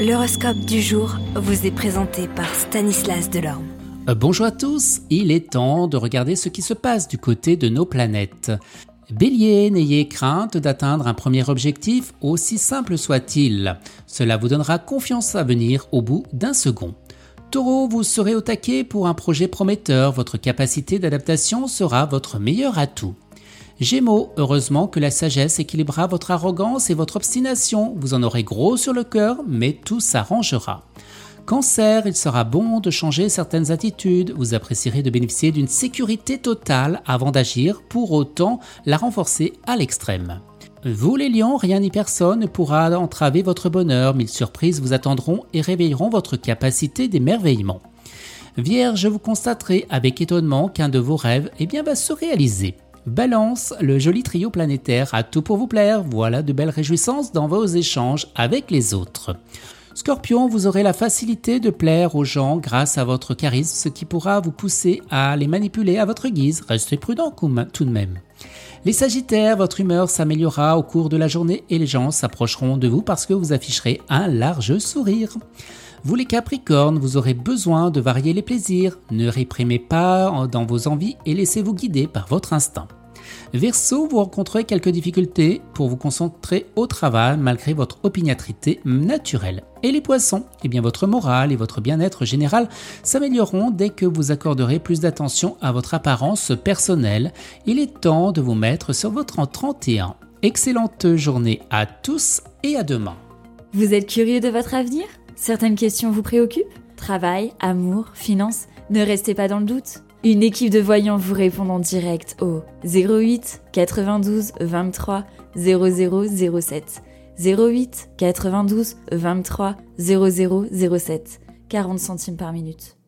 L'horoscope du jour vous est présenté par Stanislas Delorme. Euh, bonjour à tous, il est temps de regarder ce qui se passe du côté de nos planètes. Bélier, n'ayez crainte d'atteindre un premier objectif, aussi simple soit-il. Cela vous donnera confiance à venir au bout d'un second. Taureau, vous serez au taquet pour un projet prometteur, votre capacité d'adaptation sera votre meilleur atout. Gémeaux, heureusement que la sagesse équilibrera votre arrogance et votre obstination. Vous en aurez gros sur le cœur, mais tout s'arrangera. Cancer, il sera bon de changer certaines attitudes. Vous apprécierez de bénéficier d'une sécurité totale avant d'agir, pour autant la renforcer à l'extrême. Vous les lions, rien ni personne ne pourra entraver votre bonheur. Mille surprises vous attendront et réveilleront votre capacité d'émerveillement. Vierge, vous constaterez avec étonnement qu'un de vos rêves eh bien, va se réaliser. Balance, le joli trio planétaire a tout pour vous plaire, voilà de belles réjouissances dans vos échanges avec les autres. Scorpion, vous aurez la facilité de plaire aux gens grâce à votre charisme, ce qui pourra vous pousser à les manipuler à votre guise. Restez prudent tout de même. Les Sagittaires, votre humeur s'améliorera au cours de la journée et les gens s'approcheront de vous parce que vous afficherez un large sourire. Vous les Capricornes, vous aurez besoin de varier les plaisirs. Ne réprimez pas dans vos envies et laissez-vous guider par votre instinct. Verseau, vous rencontrez quelques difficultés pour vous concentrer au travail malgré votre opiniâtrité naturelle. Et les poissons, eh bien votre morale et votre bien-être général s'amélioreront dès que vous accorderez plus d'attention à votre apparence personnelle. Il est temps de vous mettre sur votre 31. Excellente journée à tous et à demain. Vous êtes curieux de votre avenir? Certaines questions vous préoccupent Travail, amour, finances Ne restez pas dans le doute. Une équipe de voyants vous répond en direct au 08 92 23 0007. 08 92 23 0007. 40 centimes par minute.